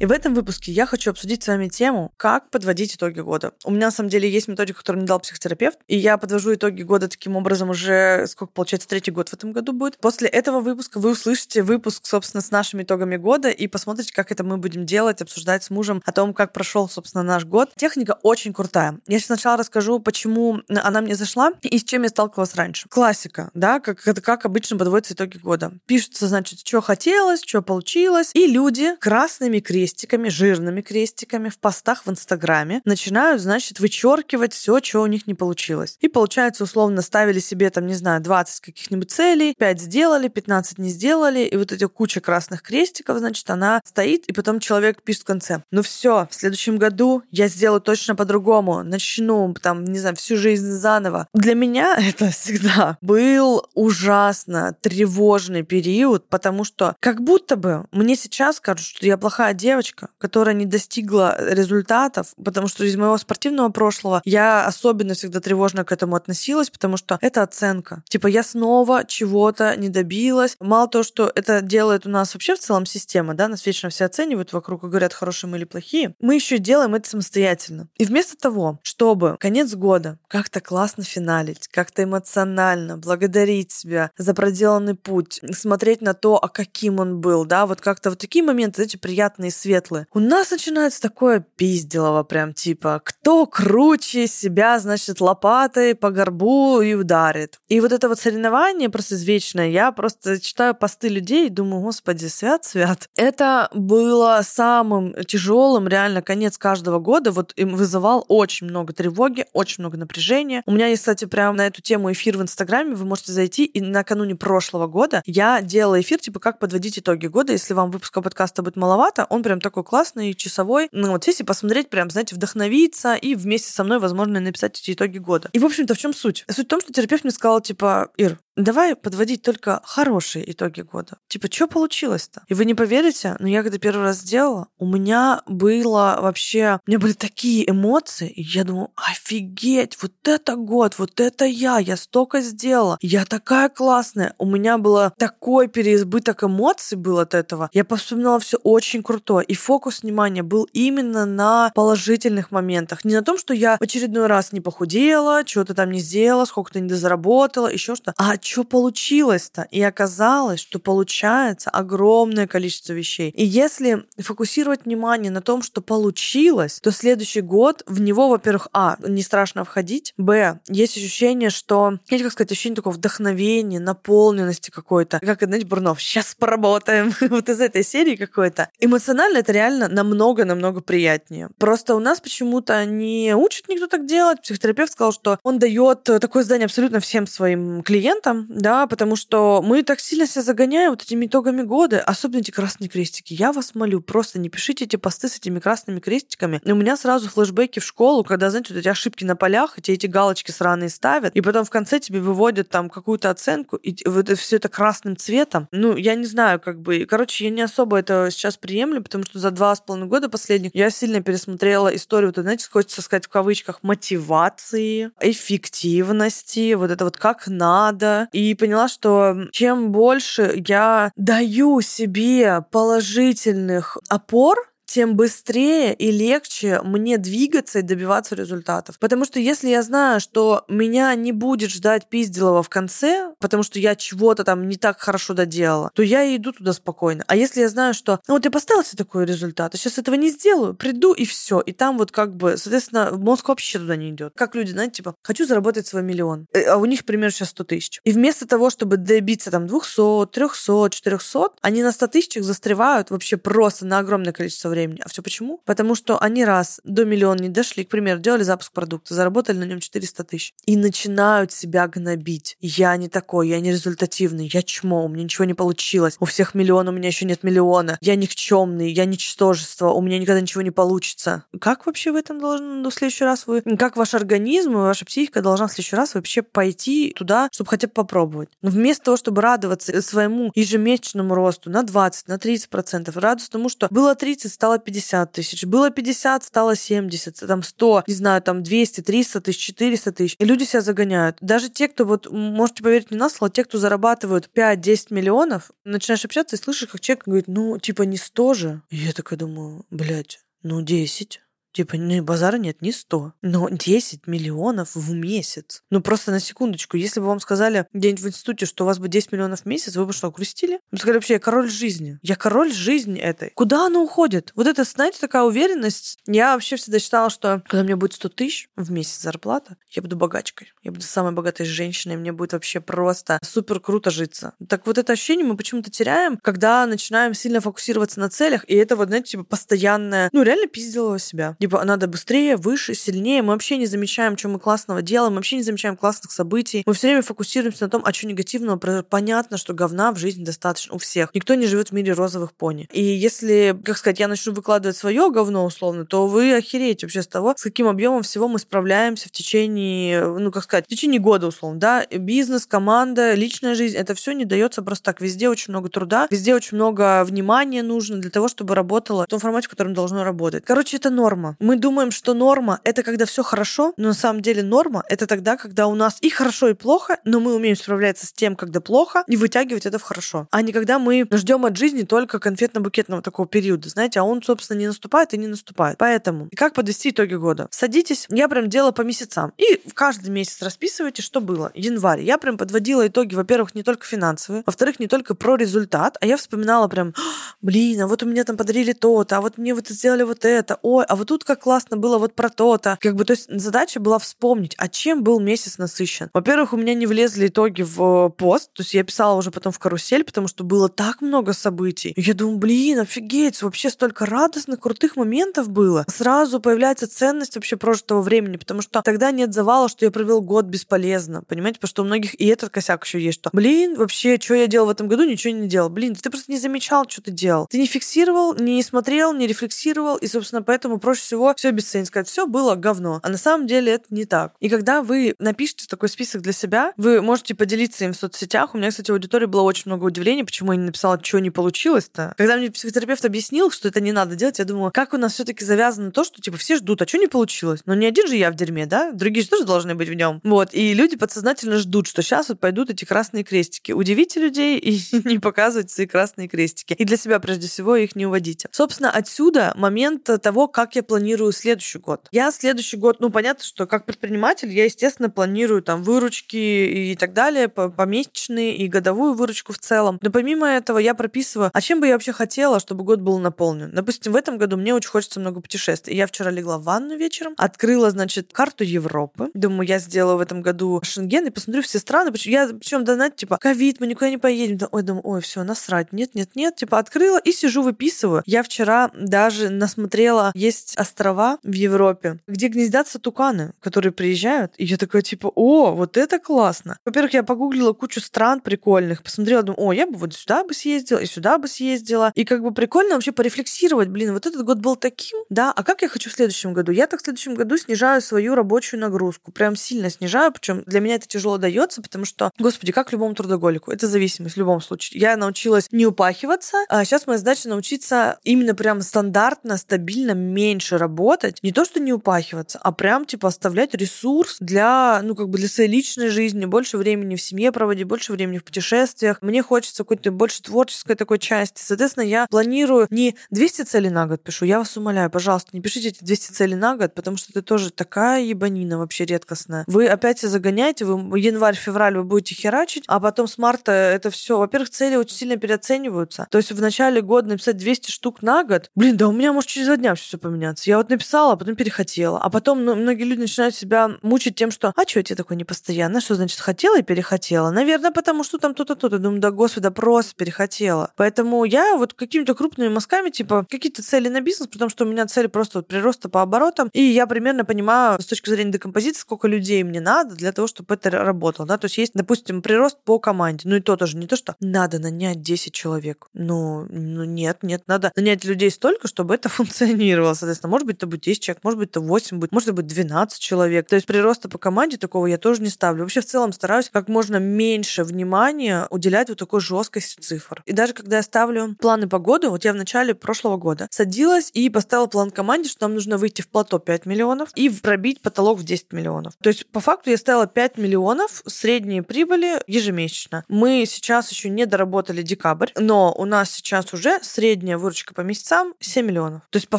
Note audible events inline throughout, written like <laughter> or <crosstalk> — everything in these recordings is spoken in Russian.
И в этом выпуске я хочу обсудить с вами тему, как подводить итоги года. У меня, на самом деле, есть методика, которую мне дал психотерапевт, и я подвожу итоги года таким образом уже, сколько получается, третий год в этом году будет. После этого выпуска вы услышите выпуск, собственно, с нашими итогами года и посмотрите, как это мы будем делать, обсуждать с мужем о том, как прошел, собственно, наш год. Техника очень крутая. Я сначала расскажу, почему она мне зашла и с чем я сталкивалась раньше. Классика, да, как, как обычно подводятся итоги года. Пишется, значит, что хотелось, что получилось, и люди красными крестиками крестиками, жирными крестиками в постах в Инстаграме начинают, значит, вычеркивать все, что у них не получилось. И получается, условно, ставили себе, там, не знаю, 20 каких-нибудь целей, 5 сделали, 15 не сделали, и вот эти куча красных крестиков, значит, она стоит, и потом человек пишет в конце. Ну все, в следующем году я сделаю точно по-другому, начну, там, не знаю, всю жизнь заново. Для меня <laughs> это всегда был ужасно тревожный период, потому что как будто бы мне сейчас скажут, что я плохая девочка, девочка, которая не достигла результатов, потому что из моего спортивного прошлого я особенно всегда тревожно к этому относилась, потому что это оценка. Типа я снова чего-то не добилась. Мало того, что это делает у нас вообще в целом система, да, нас вечно все оценивают вокруг и говорят, хорошие мы или плохие, мы еще делаем это самостоятельно. И вместо того, чтобы конец года как-то классно финалить, как-то эмоционально благодарить себя за проделанный путь, смотреть на то, а каким он был, да, вот как-то вот такие моменты, эти приятные, светлые. У нас начинается такое пизделово прям типа, кто круче себя, значит, лопатой по горбу и ударит. И вот это вот соревнование просто извечное. Я просто читаю посты людей и думаю, господи, свят, свят. Это было самым тяжелым, реально, конец каждого года. Вот им вызывал очень много тревоги, очень много напряжения. У меня есть, кстати, прям на эту тему эфир в Инстаграме, вы можете зайти, и накануне прошлого года я делала эфир, типа, как подводить итоги года. Если вам выпуска подкаста будет маловато, он прям такой классный, часовой. Ну, вот сесть и посмотреть, прям, знаете, вдохновиться и вместе со мной, возможно, написать эти итоги года. И, в общем-то, в чем суть? Суть в том, что терапевт мне сказал, типа, Ир, давай подводить только хорошие итоги года. Типа, что получилось-то? И вы не поверите, но я когда первый раз сделала, у меня было вообще... У меня были такие эмоции, и я думаю, офигеть, вот это год, вот это я, я столько сделала, я такая классная. У меня было такой переизбыток эмоций был от этого. Я вспоминала все очень крутое. И фокус внимания был именно на положительных моментах. Не на том, что я в очередной раз не похудела, что-то там не сделала, сколько-то не дозаработала, еще что-то. А что получилось-то? И оказалось, что получается огромное количество вещей. И если фокусировать внимание на том, что получилось, то следующий год в него, во-первых, а, не страшно входить, б, есть ощущение, что, знаете, как сказать, ощущение такого вдохновения, наполненности какой-то. Как, знаете, Бурнов, сейчас поработаем. <laughs> вот из этой серии какой-то. Эмоционально это реально намного-намного приятнее. Просто у нас почему-то не учит никто так делать. Психотерапевт сказал, что он дает такое задание абсолютно всем своим клиентам, да, потому что мы так сильно себя загоняем вот этими итогами года, особенно эти красные крестики. Я вас молю, просто не пишите эти посты с этими красными крестиками. У меня сразу флешбеки в школу, когда, знаете, вот эти ошибки на полях, эти эти галочки сраные ставят, и потом в конце тебе выводят там какую-то оценку, и вот все это красным цветом. Ну, я не знаю, как бы, короче, я не особо это сейчас приемлю, потому что за два с половиной года последних я сильно пересмотрела историю, вот, знаете, хочется сказать в кавычках, мотивации, эффективности, вот это вот как надо. И поняла, что чем больше я даю себе положительных опор, тем быстрее и легче мне двигаться и добиваться результатов. Потому что если я знаю, что меня не будет ждать пизделова в конце, потому что я чего-то там не так хорошо доделала, то я и иду туда спокойно. А если я знаю, что ну вот я поставила себе такой результат, а сейчас этого не сделаю, приду и все. И там вот как бы, соответственно, мозг вообще туда не идет. Как люди, знаете, типа, хочу заработать свой миллион, э, а у них, примерно, сейчас 100 тысяч. И вместо того, чтобы добиться там 200, 300, 400, они на 100 тысячах застревают вообще просто на огромное количество времени времени. А все почему? Потому что они раз до миллиона не дошли, к примеру, делали запуск продукта, заработали на нем 400 тысяч и начинают себя гнобить. Я не такой, я не результативный, я чмо, у меня ничего не получилось, у всех миллион, у меня еще нет миллиона, я никчемный, я ничтожество, у меня никогда ничего не получится. Как вообще в этом должен в следующий раз вы, как ваш организм и ваша психика должна в следующий раз вообще пойти туда, чтобы хотя бы попробовать? Но вместо того, чтобы радоваться своему ежемесячному росту на 20, на 30 процентов, радоваться тому, что было 30, стало 50 тысяч, было 50, стало 70, там 100, не знаю, там 200, 300 тысяч, 400 тысяч. И люди себя загоняют. Даже те, кто вот, можете поверить не на слово, те, кто зарабатывают 5-10 миллионов, начинаешь общаться и слышишь, как человек говорит, ну, типа не 100 же. И я такая думаю, блядь, ну 10. Типа, ну, базара нет, не 100, но 10 миллионов в месяц. Ну, просто на секундочку, если бы вам сказали где-нибудь в институте, что у вас бы 10 миллионов в месяц, вы бы что, грустили? Вы сказали, вообще, я король жизни. Я король жизни этой. Куда она уходит? Вот это, знаете, такая уверенность. Я вообще всегда считала, что когда мне будет 100 тысяч в месяц зарплата, я буду богачкой. Я буду самой богатой женщиной, мне будет вообще просто супер круто житься. Так вот это ощущение мы почему-то теряем, когда начинаем сильно фокусироваться на целях, и это вот, знаете, типа постоянное, ну, реально пиздило себя. Типа, надо быстрее, выше, сильнее. Мы вообще не замечаем, что мы классного делаем, мы вообще не замечаем классных событий. Мы все время фокусируемся на том, а что негативного. Понятно, что говна в жизни достаточно у всех. Никто не живет в мире розовых пони. И если, как сказать, я начну выкладывать свое говно условно, то вы охереете вообще с того, с каким объемом всего мы справляемся в течение, ну, как сказать, в течение года условно, да, бизнес, команда, личная жизнь, это все не дается просто так. Везде очень много труда, везде очень много внимания нужно для того, чтобы работало в том формате, в котором должно работать. Короче, это норма. Мы думаем, что норма — это когда все хорошо, но на самом деле норма — это тогда, когда у нас и хорошо, и плохо, но мы умеем справляться с тем, когда плохо, и вытягивать это в хорошо. А не когда мы ждем от жизни только конфетно-букетного такого периода, знаете, а он, собственно, не наступает и не наступает. Поэтому, как подвести итоги года? Садитесь, я прям делала по месяцам, и в каждый месяц расписывайте, что было. Январь. Я прям подводила итоги, во-первых, не только финансовые, во-вторых, не только про результат, а я вспоминала прям, блин, а вот у меня там подарили то-то, а вот мне вот сделали вот это, ой, а вот тут как классно было вот про то-то. Как бы, то есть задача была вспомнить, а чем был месяц насыщен. Во-первых, у меня не влезли итоги в э, пост, то есть я писала уже потом в карусель, потому что было так много событий. И я думаю, блин, офигеть, вообще столько радостных, крутых моментов было. Сразу появляется ценность вообще прожитого времени, потому что тогда нет завала, что я провел год бесполезно, понимаете, потому что у многих и этот косяк еще есть, что, блин, вообще, что я делал в этом году, ничего не делал. Блин, ты просто не замечал, что ты делал. Ты не фиксировал, не смотрел, не рефлексировал, и, собственно, поэтому проще всего все обесценить, сказать, все было говно. А на самом деле это не так. И когда вы напишете такой список для себя, вы можете поделиться им в соцсетях. У меня, кстати, в аудитории было очень много удивлений, почему я не написала, что не получилось-то. Когда мне психотерапевт объяснил, что это не надо делать, я думала, как у нас все-таки завязано то, что типа все ждут, а что не получилось? Но не один же я в дерьме, да? Другие же тоже должны быть в нем. Вот. И люди подсознательно ждут, что сейчас вот пойдут эти красные крестики. Удивите людей и <laughs> не показывайте свои красные крестики. И для себя, прежде всего, их не уводите. Собственно, отсюда момент того, как я планирую следующий год. Я следующий год, ну, понятно, что как предприниматель я, естественно, планирую там выручки и так далее, помесячные и годовую выручку в целом. Но помимо этого я прописываю, а чем бы я вообще хотела, чтобы год был наполнен. Допустим, в этом году мне очень хочется много путешествий. Я вчера легла в ванну вечером, открыла, значит, карту Европы. Думаю, я сделаю в этом году Шенген и посмотрю все страны. Я причем, да, знаете, типа, ковид, мы никуда не поедем. Ой, думаю, ой, все, насрать. Нет, нет, нет. Типа, открыла и сижу, выписываю. Я вчера даже насмотрела, есть острова в Европе, где гнездятся туканы, которые приезжают. И я такая, типа, о, вот это классно. Во-первых, я погуглила кучу стран прикольных, посмотрела, думаю, о, я бы вот сюда бы съездила, и сюда бы съездила. И как бы прикольно вообще порефлексировать, блин, вот этот год был таким, да, а как я хочу в следующем году? Я так в следующем году снижаю свою рабочую нагрузку, прям сильно снижаю, причем для меня это тяжело дается, потому что, господи, как любому трудоголику, это зависимость в любом случае. Я научилась не упахиваться, а сейчас моя задача научиться именно прям стандартно, стабильно меньше работать. Не то, что не упахиваться, а прям типа оставлять ресурс для, ну, как бы для своей личной жизни, больше времени в семье проводить, больше времени в путешествиях. Мне хочется какой-то больше творческой такой части. Соответственно, я планирую не 200 целей на год пишу, я вас умоляю, пожалуйста, не пишите эти 200 целей на год, потому что это тоже такая ебанина вообще редкостная. Вы опять себя загоняете, вы январь-февраль вы будете херачить, а потом с марта это все. Во-первых, цели очень сильно переоцениваются. То есть в начале года написать 200 штук на год, блин, да у меня может через два дня все поменяться Я вот написала, а потом перехотела. А потом ну, многие люди начинают себя мучить тем, что «А что я тебе такое непостоянно? Что значит хотела и перехотела?» Наверное, потому что там то-то, то-то. Думаю, да господи, да просто перехотела. Поэтому я вот какими-то крупными мазками, типа, какие-то цели на бизнес, потому что у меня цели просто вот прироста по оборотам, и я примерно понимаю с точки зрения декомпозиции, сколько людей мне надо для того, чтобы это работало. Да? То есть есть, допустим, прирост по команде. Ну и то тоже не то, что надо нанять 10 человек. Ну, ну нет, нет, надо нанять людей столько, чтобы это <laughs> функционировало. Соответственно, может быть, это будет 10 человек, может быть, это 8 будет, может, будет 12 человек. То есть прироста по команде такого я тоже не ставлю. Вообще, в целом стараюсь как можно меньше внимания уделять вот такой жесткости цифр. И даже когда я ставлю планы по году, вот я в начале прошлого года садилась и поставила план команде, что нам нужно выйти в плато 5 миллионов и пробить потолок в 10 миллионов. То есть, по факту, я ставила 5 миллионов средние прибыли ежемесячно. Мы сейчас еще не доработали декабрь, но у нас сейчас уже средняя выручка по месяцам 7 миллионов. То есть, по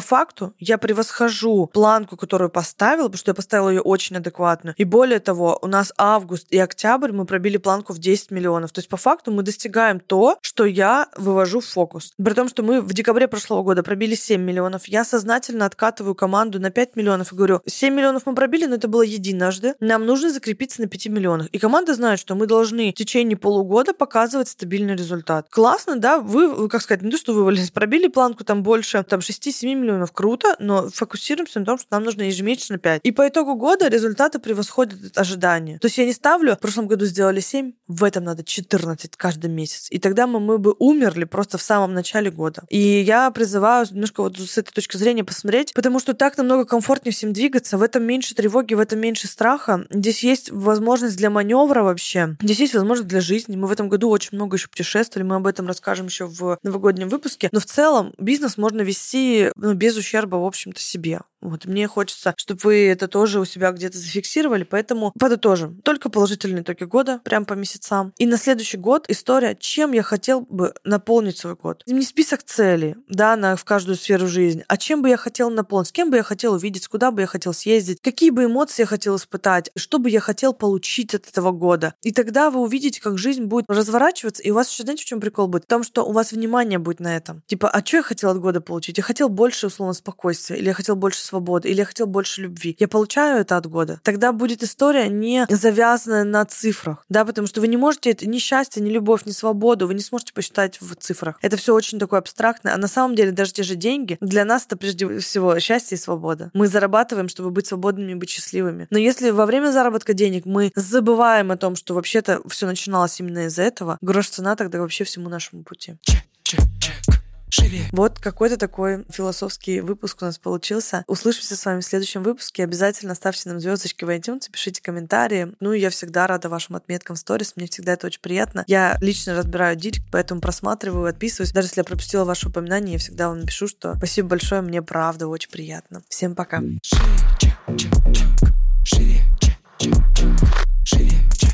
факту, я превосхожу планку, которую поставила, потому что я поставила ее очень адекватно. И более того, у нас август и октябрь мы пробили планку в 10 миллионов. То есть, по факту, мы достигаем то, что я вывожу в фокус. При том, что мы в декабре прошлого года пробили 7 миллионов, я сознательно откатываю команду на 5 миллионов и говорю, 7 миллионов мы пробили, но это было единожды. Нам нужно закрепиться на 5 миллионах. И команда знает, что мы должны в течение полугода показывать стабильный результат. Классно, да? Вы, как сказать, не то, что вывалились, пробили планку там больше, там 6-7 миллионов, круто, но фокусируемся на том, что нам нужно ежемесячно 5. И по итогу года результаты превосходят ожидания. То есть я не ставлю, в прошлом году сделали 7, в этом надо 14 каждый месяц. И тогда мы, мы бы умерли просто в самом начале года. И я призываю немножко вот с этой точки зрения посмотреть, потому что так намного комфортнее всем двигаться, в этом меньше тревоги, в этом меньше страха. Здесь есть возможность для маневра вообще. Здесь есть возможность для жизни. Мы в этом году очень много еще путешествовали, мы об этом расскажем еще в новогоднем выпуске. Но в целом бизнес можно вести ну, без ущерба, в общем-то, себе. Вот мне хочется, чтобы вы это тоже у себя где-то зафиксировали, поэтому подытожим. Только положительные итоги года, прям по месяцам. И на следующий год история, чем я хотел бы наполнить свой год. Не список целей, да, на, в каждую сферу жизни, а чем бы я хотел наполнить, с кем бы я хотел увидеть, куда бы я хотел съездить, какие бы эмоции я хотел испытать, что бы я хотел получить от этого года. И тогда вы увидите, как жизнь будет разворачиваться, и у вас еще, знаете, в чем прикол будет? В том, что у вас внимание будет на этом. Типа, а что я хотел от года получить? Я хотел больше, условно, спокойствия, или я хотел больше свободы, или я хотел больше любви. Я получаю это от года. Тогда будет история не завязанная на цифрах, да, потому что вы не можете это ни счастье, ни любовь, ни свободу, вы не сможете посчитать в цифрах. Это все очень такое абстрактное, а на самом деле даже те же деньги для нас это прежде всего счастье и свобода. Мы зарабатываем, чтобы быть свободными и быть счастливыми. Но если во время заработка денег мы забываем о том, что вообще-то все начиналось именно из-за этого, грош цена тогда вообще всему нашему пути. Чек, чек, чек. Живее. Вот какой-то такой философский выпуск у нас получился. Услышимся с вами в следующем выпуске. Обязательно ставьте нам звездочки в iTunes, пишите комментарии. Ну и я всегда рада вашим отметкам в сторис. Мне всегда это очень приятно. Я лично разбираю директ, поэтому просматриваю, отписываюсь. Даже если я пропустила ваше упоминание, я всегда вам напишу, что спасибо большое, мне правда очень приятно. Всем пока. Шире, чек, чек, чек. Шире, чек, чек, чек. Шире, чек.